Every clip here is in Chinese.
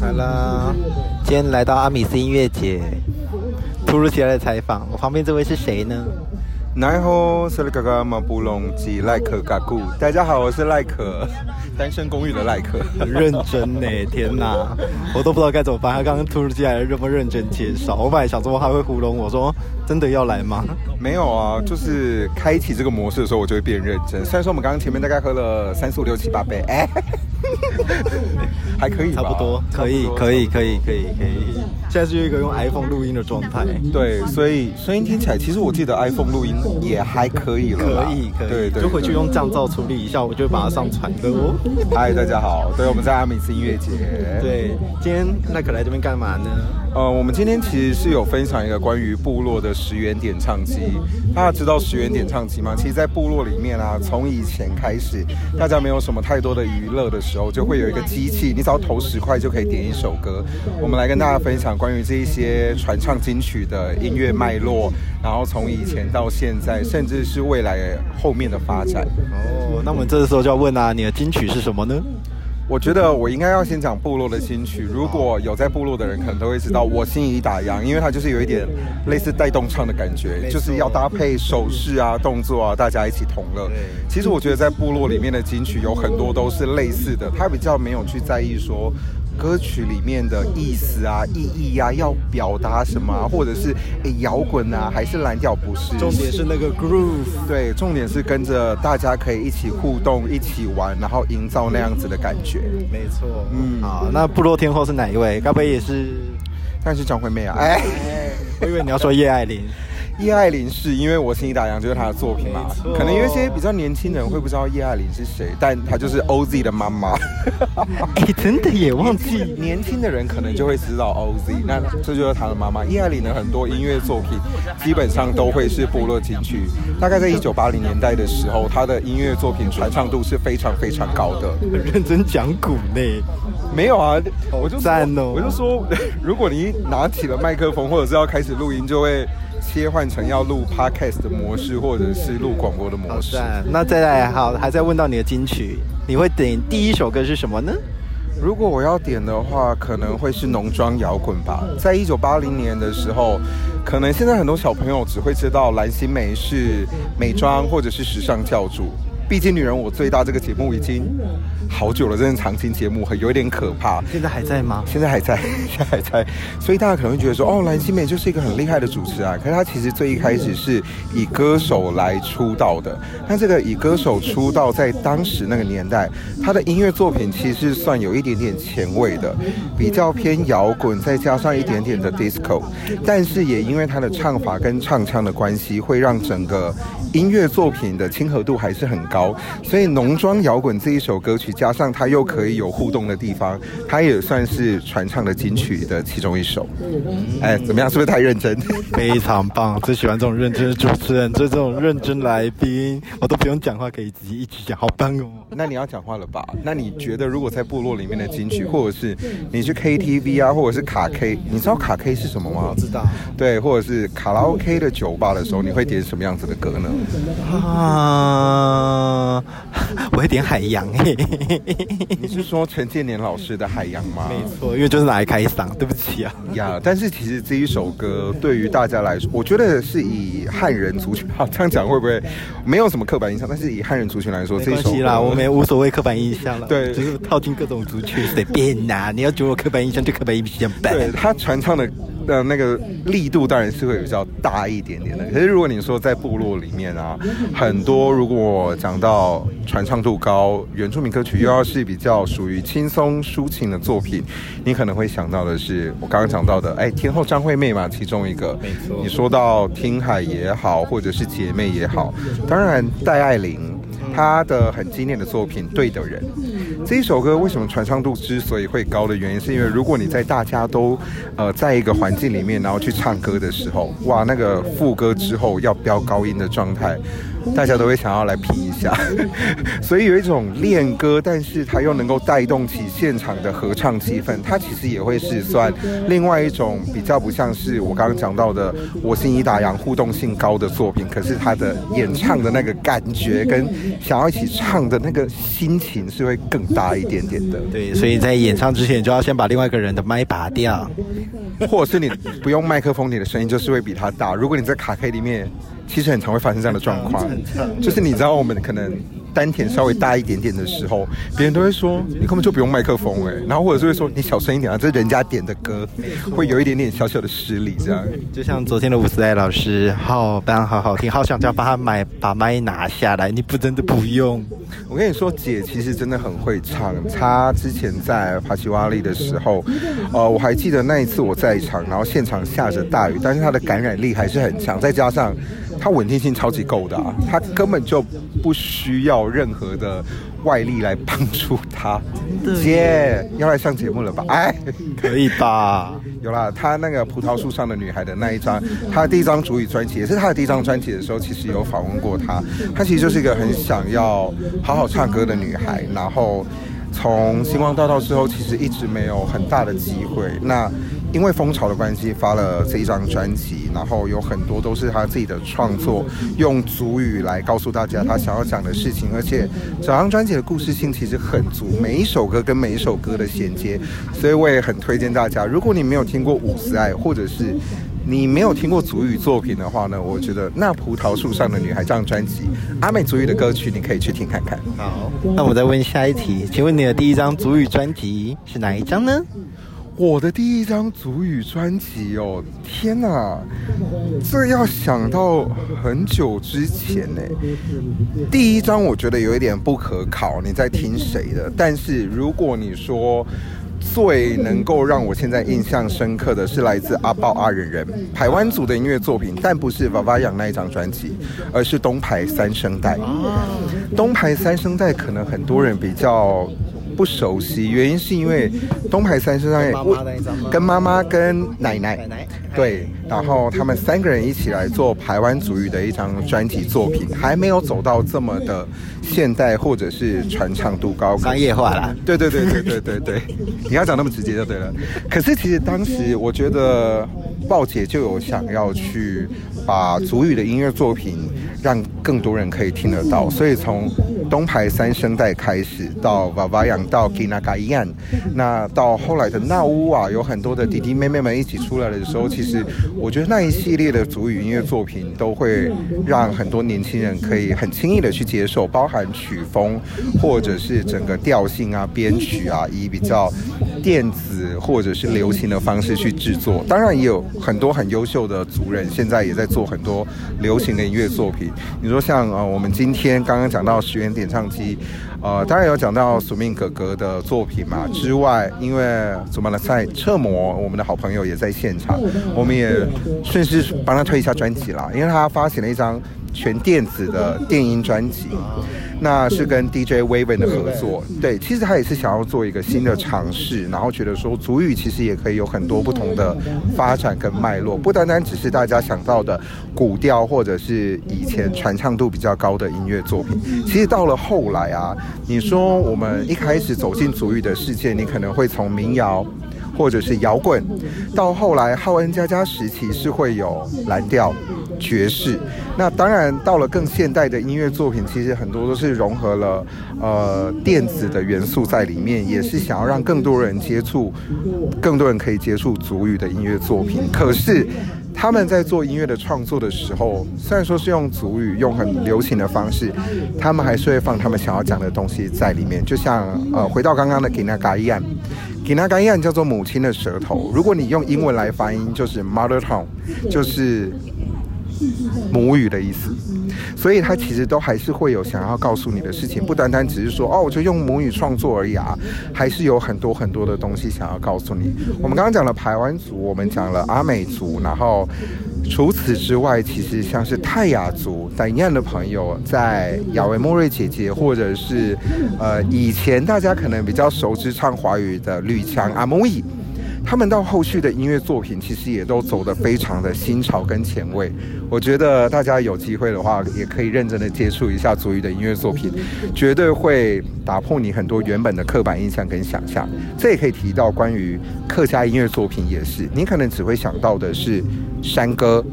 来啦，今天来到阿米斯音乐节，突如其来的采访，我旁边这位是谁呢？奈何是那个马布隆吉赖可嘎古，大家好，我是赖可，单身公寓的赖可，很认真呢，天哪，我都不知道该怎么办。他刚刚突如其来的这么认真介绍，我本来想说他会糊弄我说，真的要来吗？没有啊，就是开启这个模式的时候，我就会变认真。虽然说我们刚刚前面大概喝了三四五六七八杯，哎，还可以，差不多，可以，可以，可以，可以，可以。现在是一个用 iPhone 录音的状态，对，所以声音听起来，其实我记得 iPhone 录音也还可以了，可以，可以，对对，就回去用降噪处理一下，我就把它上传的哦。嗨，大家好，对，我们在阿米斯音乐节，对，今天那可来这边干嘛呢？呃，我们今天其实是有分享一个关于部落的十元点唱机。大家知道十元点唱机吗？其实，在部落里面啊，从以前开始，大家没有什么太多的娱乐的时候，就会有一个机器，你只要投十块就可以点一首歌。我们来跟大家分享关于这一些传唱金曲的音乐脉络，然后从以前到现在，甚至是未来后面的发展。哦，那我们这时候就要问啊，你的金曲是什么呢？我觉得我应该要先讲部落的新曲。如果有在部落的人，可能都会知道我心已打烊，因为它就是有一点类似带动唱的感觉，就是要搭配手势啊、动作啊，大家一起同乐。其实我觉得在部落里面的金曲有很多都是类似的，他比较没有去在意说。歌曲里面的意思啊、意义啊，要表达什么，啊或者是诶摇滚啊，还是蓝调？不是，重点是那个 groove。对，重点是跟着大家可以一起互动、一起玩，然后营造那样子的感觉。没错，嗯，好，那部落天后是哪一位？该不会也是？但是张惠妹啊，哎，我以为你要说叶爱玲。叶爱玲是因为我心里打烊就是她的作品嘛，可能有一些比较年轻人会不知道叶爱玲是谁，但她就是 OZ 的妈妈。哎，真的也忘记，年轻的人可能就会知道 OZ，那这就是她的妈妈。叶爱玲的很多音乐作品基本上都会是部落金曲，大概在一九八零年代的时候，她的音乐作品传唱度是非常非常高的。很认真讲古呢？没有啊，我就赞哦，我就说，如果你拿起了麦克风或者是要开始录音，就会。切换成要录 podcast 的模式，或者是录广播的模式。那再来，好，还在问到你的金曲，你会点第一首歌是什么呢？如果我要点的话，可能会是浓妆摇滚吧。在一九八零年的时候，可能现在很多小朋友只会知道蓝心湄是美妆或者是时尚教主。毕竟女人我最大这个节目已经好久了，这是长青节目，很有一点可怕。现在还在吗？现在还在，现在还在。所以大家可能会觉得说，哦，蓝心湄就是一个很厉害的主持啊。可是她其实最一开始是以歌手来出道的。那这个以歌手出道，在当时那个年代，她的音乐作品其实算有一点点前卫的，比较偏摇滚，再加上一点点的 disco。但是也因为她的唱法跟唱腔的关系，会让整个音乐作品的亲和度还是很高。所以浓妆摇滚这一首歌曲，加上它又可以有互动的地方，它也算是传唱的金曲的其中一首。哎，怎么样？是不是太认真？非常棒，最喜欢这种认真的主持人，就这种认真来宾，我都不用讲话，可以自己一直讲，好棒哦。那你要讲话了吧？那你觉得，如果在部落里面的金曲，或者是你去 KTV 啊，或者是卡 K，你知道卡 K 是什么吗？我知道。对，或者是卡拉 OK 的酒吧的时候，你会点什么样子的歌呢？啊。嗯，我会点海洋。你是说陈建年老师的海洋吗？没错，因为就是拿来开嗓。对不起啊，呀，但是其实这一首歌对于大家来说，我觉得是以汉人族群，好这样讲会不会没有什么刻板印象？但是以汉人族群来说，这一首啦，我们无所谓刻板印象了。对，就是套进各种族群随便呐。你要觉得我刻板印象就刻板印象呗。对他传唱的。的那个力度当然是会比较大一点点的，可是如果你说在部落里面啊，很多如果讲到传唱度高原住民歌曲，又要是比较属于轻松抒情的作品，你可能会想到的是我刚刚讲到的，哎，天后张惠妹嘛，其中一个。没错。你说到听海也好，或者是姐妹也好，当然戴爱玲她的很经典的作品《对的人》。这一首歌为什么传唱度之所以会高的原因，是因为如果你在大家都，呃，在一个环境里面，然后去唱歌的时候，哇，那个副歌之后要飙高音的状态，大家都会想要来皮一下，所以有一种练歌，但是它又能够带动起现场的合唱气氛，它其实也会是算另外一种比较不像是我刚刚讲到的我心已打烊互动性高的作品，可是它的演唱的那个感觉跟想要一起唱的那个心情是会更大一点点的。对，所以在演唱之前就要先把另外一个人的麦拔掉，或者是你不用麦克风，你的声音就是会比他大。如果你在卡 K 里面。其实很常会发生这样的状况，就是你知道我们可能丹田稍微大一点点的时候，别人都会说你根本就不用麦克风哎，然后或者是会说你小声一点啊，这是人家点的歌，会有一点点小小的失礼这样。就像昨天的伍思爱老师，好班好好听，好想叫帮他买把麦拿下来，你不真的不用。我跟你说，姐其实真的很会唱，她之前在帕奇瓦利的时候，呃，我还记得那一次我在场，然后现场下着大雨，但是她的感染力还是很强，再加上。它稳定性超级够的，它根本就不需要任何的外力来帮助它。姐要来上节目了吧？哎，可以吧？有啦，他那个葡萄树上的女孩的那一张，他的第一张主语专辑，也是他的第一张专辑的时候，其实有访问过她。她其实就是一个很想要好好唱歌的女孩，然后从星光大道之后，其实一直没有很大的机会。那因为风潮的关系，发了这一张专辑，然后有很多都是他自己的创作，用足语来告诉大家他想要讲的事情，而且整张专辑的故事性其实很足，每一首歌跟每一首歌的衔接，所以我也很推荐大家，如果你没有听过《五十爱》，或者是你没有听过足语作品的话呢，我觉得《那葡萄树上的女孩》这张专辑，阿美足语的歌曲你可以去听看看。好，那我再问下一题，请问你的第一张足语专辑是哪一张呢？我的第一张足语专辑哦，天哪，这要想到很久之前呢。第一张我觉得有一点不可考，你在听谁的？但是如果你说最能够让我现在印象深刻的是来自阿豹阿忍人台湾组的音乐作品，但不是娃娃养那一张专辑，而是东牌三声带。东牌三声带可能很多人比较。不熟悉，原因是因为东排三身上跟妈妈跟奶奶，对，然后他们三个人一起来做台湾族语的一张专题作品，还没有走到这么的现代或者是传唱度高、商业化了。对对对对对对对，你要讲那么直接就对了。可是其实当时我觉得鲍姐就有想要去把族语的音乐作品让更多人可以听得到，所以从东牌三声带开始到娃娃养。到 Kinaga 一样，那到后来的那乌啊，有很多的弟弟妹妹们一起出来的时候，其实我觉得那一系列的族语音乐作品都会让很多年轻人可以很轻易的去接受，包含曲风或者是整个调性啊、编曲啊，以比较电子或者是流行的方式去制作。当然也有很多很优秀的族人，现在也在做很多流行的音乐作品。你说像呃，我们今天刚刚讲到十元点唱机。呃，当然有讲到宿命哥哥的作品嘛。之外，因为祖玛的赛车模，我们的好朋友也在现场，我们也顺势帮他推一下专辑啦，因为他发行了一张。全电子的电音专辑，那是跟 DJ Waven 的合作。对，其实他也是想要做一个新的尝试，然后觉得说，足语其实也可以有很多不同的发展跟脉络，不单单只是大家想到的古调或者是以前传唱度比较高的音乐作品。其实到了后来啊，你说我们一开始走进足语的世界，你可能会从民谣。或者是摇滚，到后来浩恩加加时期是会有蓝调、爵士。那当然到了更现代的音乐作品，其实很多都是融合了呃电子的元素在里面，也是想要让更多人接触，更多人可以接触足语的音乐作品。可是他们在做音乐的创作的时候，虽然说是用足语，用很流行的方式，他们还是会放他们想要讲的东西在里面。就像呃回到刚刚的给那嘎一样。给那干一叫做母亲的舌头。如果你用英文来发音，就是 mother tongue，就是母语的意思。所以它其实都还是会有想要告诉你的事情，不单单只是说哦，我就用母语创作而已啊，还是有很多很多的东西想要告诉你。我们刚刚讲了排湾族，我们讲了阿美族，然后。除此之外，其实像是泰雅族、等样的朋友，在雅维莫瑞姐姐，或者是呃以前大家可能比较熟知唱华语的吕强阿木伊。他们到后续的音乐作品，其实也都走得非常的新潮跟前卫。我觉得大家有机会的话，也可以认真的接触一下足语的音乐作品，绝对会打破你很多原本的刻板印象跟想象。这也可以提到关于客家音乐作品，也是你可能只会想到的是山歌。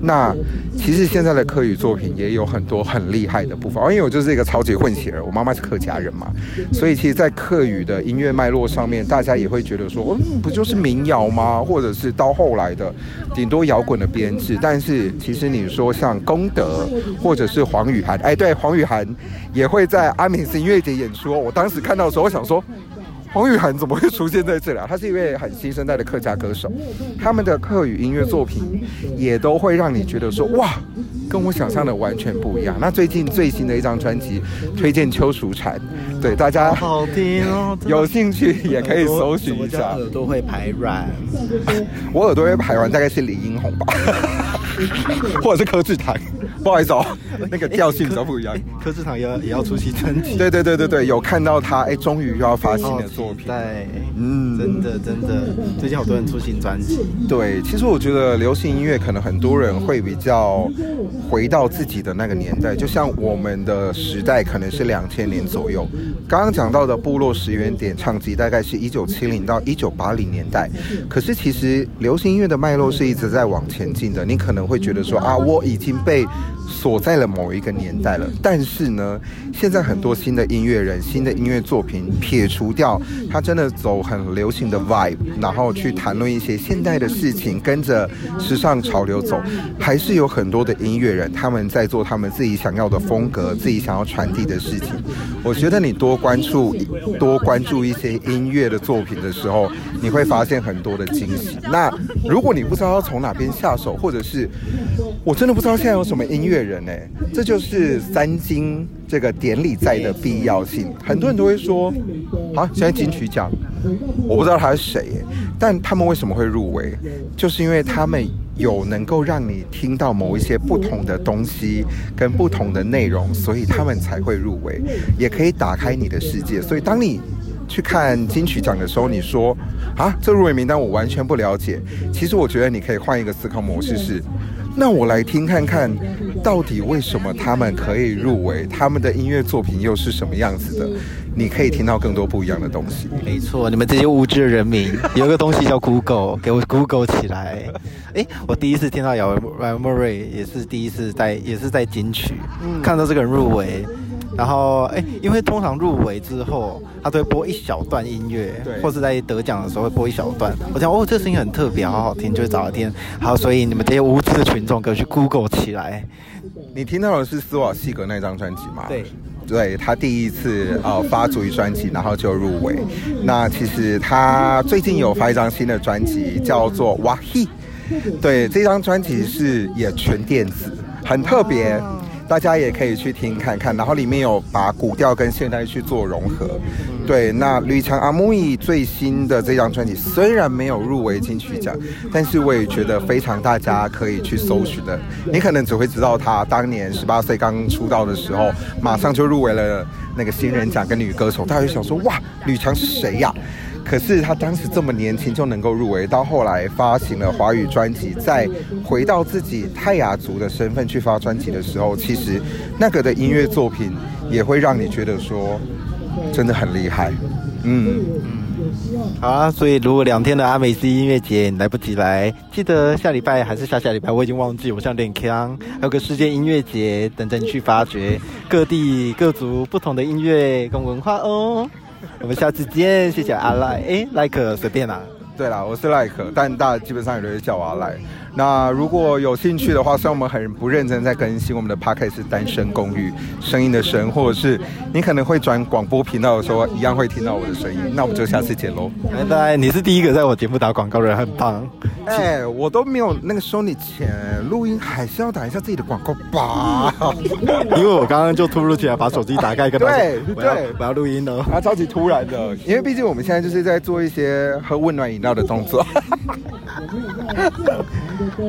那其实现在的客语作品也有很多很厉害的部分，因为我就是一个超级混血儿，我妈妈是客家人嘛，所以其实，在客语的音乐脉络上面，大家也会觉得说，嗯，不就是民谣吗？或者是到后来的顶多摇滚的编制。但是其实你说像功德，或者是黄雨涵，哎，对，黄雨涵也会在阿美斯音乐节演出。我当时看到的时候，我想说。黄雨涵怎么会出现在这里啊？他是一位很新生代的客家歌手，他们的客语音乐作品也都会让你觉得说哇，跟我想象的完全不一样。那最近最新的一张专辑推荐邱淑婵，对大家好听哦，有兴趣也可以搜寻一下。耳朵会排卵，我耳朵会排卵大概是李英红吧，或者是柯志堂。不好意思哦，那个调性都不一样。柯志堂也也要出新专辑。对对对对对，有看到他，哎，终于又要发新的作品。对，嗯，真的真的，最近好多人出新专辑。对，其实我觉得流行音乐可能很多人会比较回到自己的那个年代，就像我们的时代可能是两千年左右。刚刚讲到的部落十元点唱机大概是一九七零到一九八零年代，可是其实流行音乐的脉络是一直在往前进的。你可能会觉得说啊，我已经被。锁在了某一个年代了，但是呢，现在很多新的音乐人、新的音乐作品，撇除掉他真的走很流行的 vibe，然后去谈论一些现代的事情，跟着时尚潮流走，还是有很多的音乐人他们在做他们自己想要的风格、自己想要传递的事情。我觉得你多关注、多关注一些音乐的作品的时候，你会发现很多的惊喜。那如果你不知道要从哪边下手，或者是我真的不知道现在有什么音乐。人呢，这就是三金这个典礼在的必要性。很多人都会说，啊，现在金曲奖，我不知道他是谁，但他们为什么会入围？就是因为他们有能够让你听到某一些不同的东西跟不同的内容，所以他们才会入围，也可以打开你的世界。所以当你去看金曲奖的时候，你说，啊，这入围名单我完全不了解。其实我觉得你可以换一个思考模式是。那我来听看看，到底为什么他们可以入围？他们的音乐作品又是什么样子的？你可以听到更多不一样的东西。没错，你们这些无知的人民，有一个东西叫 Google，给我 Google 起来。哎，我第一次听到姚姚莫瑞，也是第一次在，也是在金曲看到这个人入围。然后，哎，因为通常入围之后，他都会播一小段音乐，或是在得奖的时候会播一小段。我想，哦，这声音很特别，好好听，就会找来听。好，所以你们这些无知的群众，可以去 Google 起来。你听到的是斯瓦西格那张专辑吗？对，对他第一次呃发主语专辑，然后就入围。那其实他最近有发一张新的专辑，叫做哇嘿。对，这张专辑是也全电子，很特别。大家也可以去听看看，然后里面有把古调跟现代去做融合。对，那吕强阿木易最新的这张专辑虽然没有入围金曲奖，但是我也觉得非常大家可以去搜寻的。你可能只会知道他当年十八岁刚出道的时候，马上就入围了那个新人奖跟女歌手，大家就想说哇，吕强是谁呀？可是他当时这么年轻就能够入围，到后来发行了华语专辑，再回到自己泰雅族的身份去发专辑的时候，其实那个的音乐作品也会让你觉得说真的很厉害。嗯嗯，好啊，所以如果两天的阿美斯音乐节来不及来，记得下礼拜还是下下礼拜，我已经忘记，我像点腔，还有个世界音乐节等着你去发掘各地各族不同的音乐跟文化哦。我们下次见，谢谢阿赖。哎，赖可随便啦。对啦，我是赖可，但大家基本上也都会叫我阿赖。那如果有兴趣的话，虽然我们很不认真在更新我们的 podcast 是单身公寓声音的声，或者是你可能会转广播频道的时候，一样会听到我的声音。那我们就下次见喽，拜拜！你是第一个在我节目打广告的人，很棒。哎，我都没有那个收你钱，录音还是要打一下自己的广告吧？因为我刚刚就突如其来把手机打开，跟对对，我要录音了，啊，超级突然的，因为毕竟我们现在就是在做一些喝温暖饮料的动作。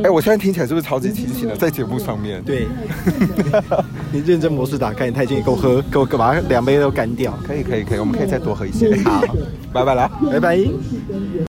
哎，我现在听起来是不是超级清醒的？在节目上面，对，你认真模式打开，你太近，给我喝，给我把两杯都干掉。可以，可以，可以，我们可以再多喝一些。好，拜拜了，拜拜。